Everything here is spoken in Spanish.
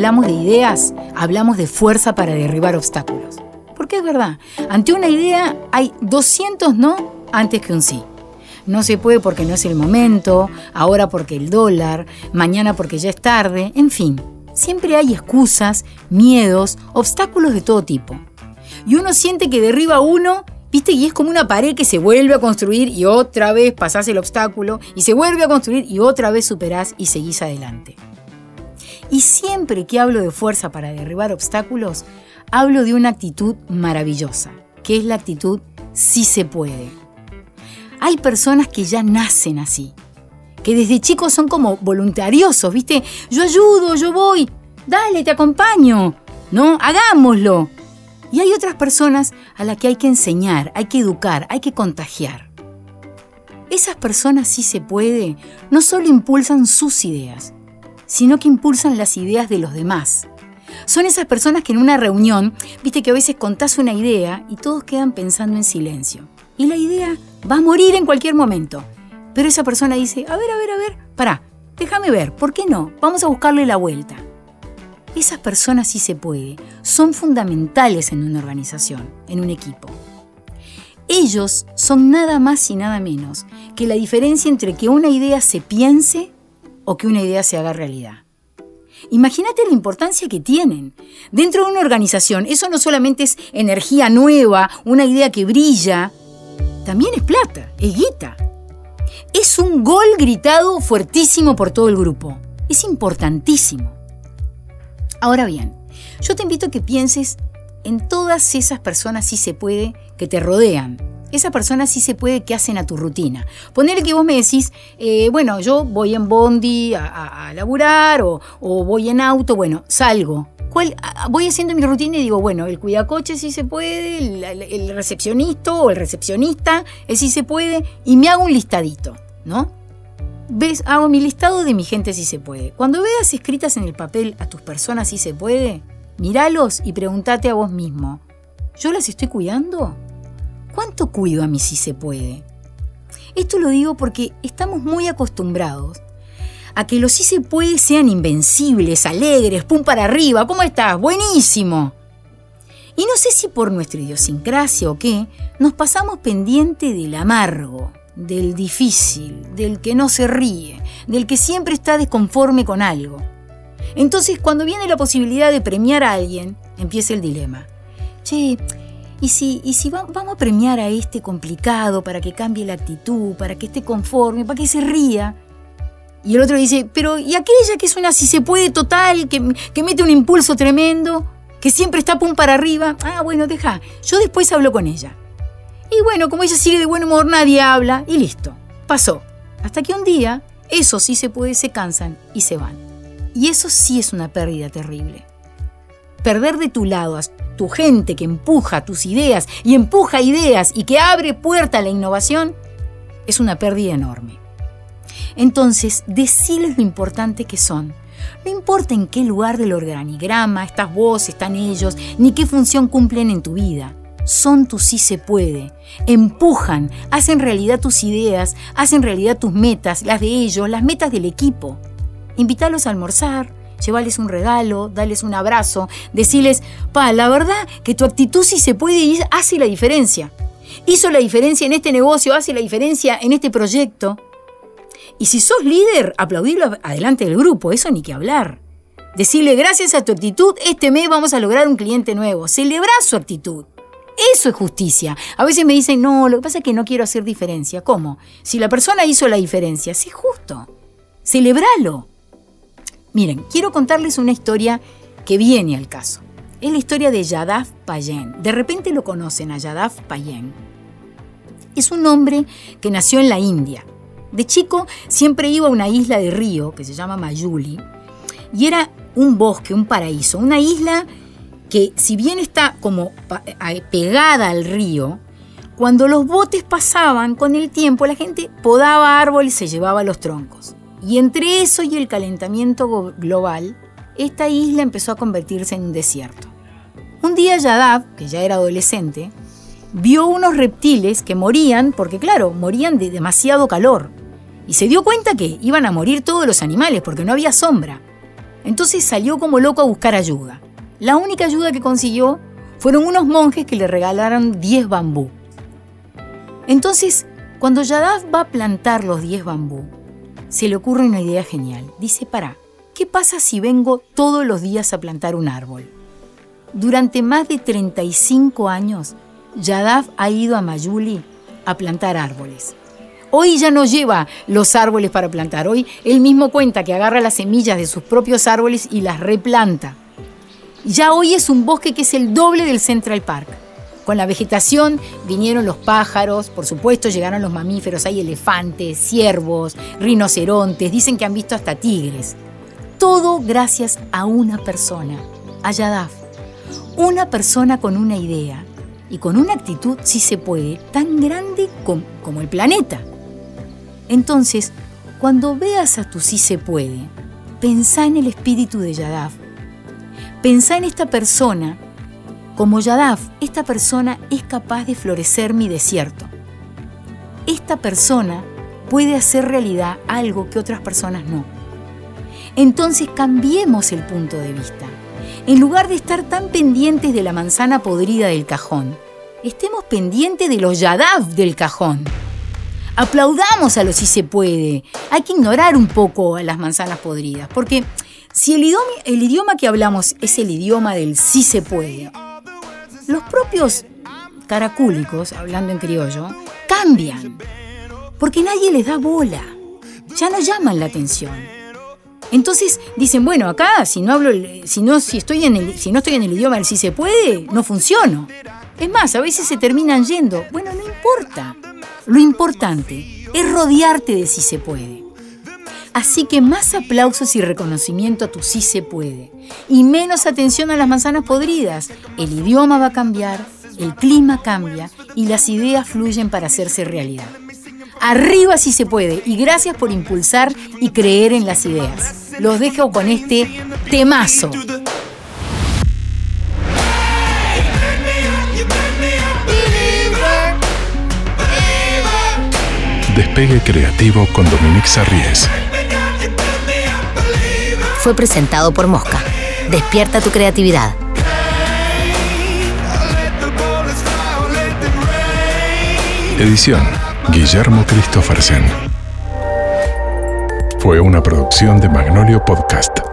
Hablamos de ideas, hablamos de fuerza para derribar obstáculos. Porque es verdad, ante una idea hay 200 no antes que un sí. No se puede porque no es el momento, ahora porque el dólar, mañana porque ya es tarde, en fin. Siempre hay excusas, miedos, obstáculos de todo tipo. Y uno siente que derriba uno, viste, y es como una pared que se vuelve a construir y otra vez pasás el obstáculo y se vuelve a construir y otra vez superás y seguís adelante. Y siempre que hablo de fuerza para derribar obstáculos, hablo de una actitud maravillosa, que es la actitud sí se puede. Hay personas que ya nacen así, que desde chicos son como voluntariosos, ¿viste? Yo ayudo, yo voy, dale, te acompaño, ¿no? Hagámoslo. Y hay otras personas a las que hay que enseñar, hay que educar, hay que contagiar. Esas personas sí se puede, no solo impulsan sus ideas, sino que impulsan las ideas de los demás. Son esas personas que en una reunión, viste que a veces contás una idea y todos quedan pensando en silencio. Y la idea va a morir en cualquier momento. Pero esa persona dice, a ver, a ver, a ver, pará, déjame ver, ¿por qué no? Vamos a buscarle la vuelta. Esas personas sí se puede, son fundamentales en una organización, en un equipo. Ellos son nada más y nada menos que la diferencia entre que una idea se piense o que una idea se haga realidad. Imagínate la importancia que tienen. Dentro de una organización, eso no solamente es energía nueva, una idea que brilla, también es plata, es guita. Es un gol gritado fuertísimo por todo el grupo. Es importantísimo. Ahora bien, yo te invito a que pienses en todas esas personas, si se puede, que te rodean, esa persona sí se puede que hacen a tu rutina. Ponerle que vos me decís, eh, bueno, yo voy en bondi a, laburar o, voy en auto, bueno, salgo. ¿Cuál, voy haciendo mi rutina y digo, bueno, el cuidacoche sí se puede, el, recepcionista o el recepcionista, es sí se puede, y me hago un listadito, ¿no? ¿Ves? Hago mi listado de mi gente si se puede. Cuando veas escritas en el papel a tus personas si se puede, míralos y pregúntate a vos mismo, ¿yo las estoy cuidando? ¿Cuánto cuido a mí si se puede? Esto lo digo porque estamos muy acostumbrados a que los sí se puede sean invencibles, alegres, pum para arriba, ¿cómo estás? Buenísimo. Y no sé si por nuestra idiosincrasia o qué, nos pasamos pendiente del amargo, del difícil, del que no se ríe, del que siempre está desconforme con algo. Entonces, cuando viene la posibilidad de premiar a alguien, empieza el dilema. Che, y si, y si vamos a premiar a este complicado para que cambie la actitud, para que esté conforme, para que se ría. Y el otro dice, pero ¿y aquella que es una si se puede total, que, que mete un impulso tremendo, que siempre está pum para arriba? Ah, bueno, deja, yo después hablo con ella. Y bueno, como ella sigue de buen humor, nadie habla y listo, pasó. Hasta que un día, eso sí se puede, se cansan y se van. Y eso sí es una pérdida terrible. Perder de tu lado tu gente que empuja tus ideas y empuja ideas y que abre puerta a la innovación, es una pérdida enorme. Entonces, deciles lo importante que son. No importa en qué lugar del organigrama estás vos, están ellos, ni qué función cumplen en tu vida. Son tu sí se puede. Empujan, hacen realidad tus ideas, hacen realidad tus metas, las de ellos, las metas del equipo. Invítalos a almorzar, llevarles un regalo, darles un abrazo, decirles, pa, la verdad que tu actitud si se puede ir hace la diferencia. Hizo la diferencia en este negocio, hace la diferencia en este proyecto. Y si sos líder, aplaudirlo adelante del grupo, eso ni que hablar. Decirle, gracias a tu actitud, este mes vamos a lograr un cliente nuevo. Celebrar su actitud. Eso es justicia. A veces me dicen, no, lo que pasa es que no quiero hacer diferencia. ¿Cómo? Si la persona hizo la diferencia, sí justo. Celebralo. Miren, quiero contarles una historia que viene al caso. Es la historia de Yadav Payen. De repente lo conocen a Yadav Payen. Es un hombre que nació en la India. De chico siempre iba a una isla de río que se llama Mayuli y era un bosque, un paraíso, una isla que si bien está como pegada al río, cuando los botes pasaban con el tiempo la gente podaba árboles y se llevaba los troncos. Y entre eso y el calentamiento global, esta isla empezó a convertirse en un desierto. Un día Yadav, que ya era adolescente, vio unos reptiles que morían, porque claro, morían de demasiado calor. Y se dio cuenta que iban a morir todos los animales porque no había sombra. Entonces salió como loco a buscar ayuda. La única ayuda que consiguió fueron unos monjes que le regalaron 10 bambú. Entonces, cuando Yadav va a plantar los 10 bambú, se le ocurre una idea genial. Dice, para, ¿qué pasa si vengo todos los días a plantar un árbol? Durante más de 35 años, Yadav ha ido a Mayuli a plantar árboles. Hoy ya no lleva los árboles para plantar. Hoy él mismo cuenta que agarra las semillas de sus propios árboles y las replanta. Ya hoy es un bosque que es el doble del Central Park. Con la vegetación vinieron los pájaros, por supuesto llegaron los mamíferos, hay elefantes, ciervos, rinocerontes, dicen que han visto hasta tigres. Todo gracias a una persona, a Yadaf. Una persona con una idea y con una actitud, si se puede, tan grande como, el planeta. Entonces, cuando veas a tu sí se puede, pensá en el espíritu de Yadaf Pensá en esta persona. Como Yadav, esta persona es capaz de florecer mi desierto. Esta persona puede hacer realidad algo que otras personas no. Entonces cambiemos el punto de vista. En lugar de estar tan pendientes de la manzana podrida del cajón, estemos pendientes de los Yadav del cajón. Aplaudamos a los si se puede. Hay que ignorar un poco a las manzanas podridas, porque si el idioma, que hablamos es el idioma del sí se puede, los propios caracúlicos, hablando en criollo, cambian. Porque nadie les da bola. Ya no llaman la atención. Entonces dicen, bueno, acá si no hablo, si no, si estoy en el, si no estoy en el idioma del sí se puede, no funciono. Es más, a veces se terminan yendo. Bueno, no importa. Lo importante es rodearte de sí se puede. Así que más aplausos y reconocimiento a tu sí se puede. Y menos atención a las manzanas podridas. El idioma va a cambiar, el clima cambia y las ideas fluyen para hacerse realidad. Arriba sí se puede y gracias por impulsar y creer en las ideas. Los dejo con este temazo. Despegue creativo con Dominique Sarries fue presentado por Mosca. Despierta tu creatividad. Edición Guillermo Christophersen. Fue una producción de Magnolio Podcast.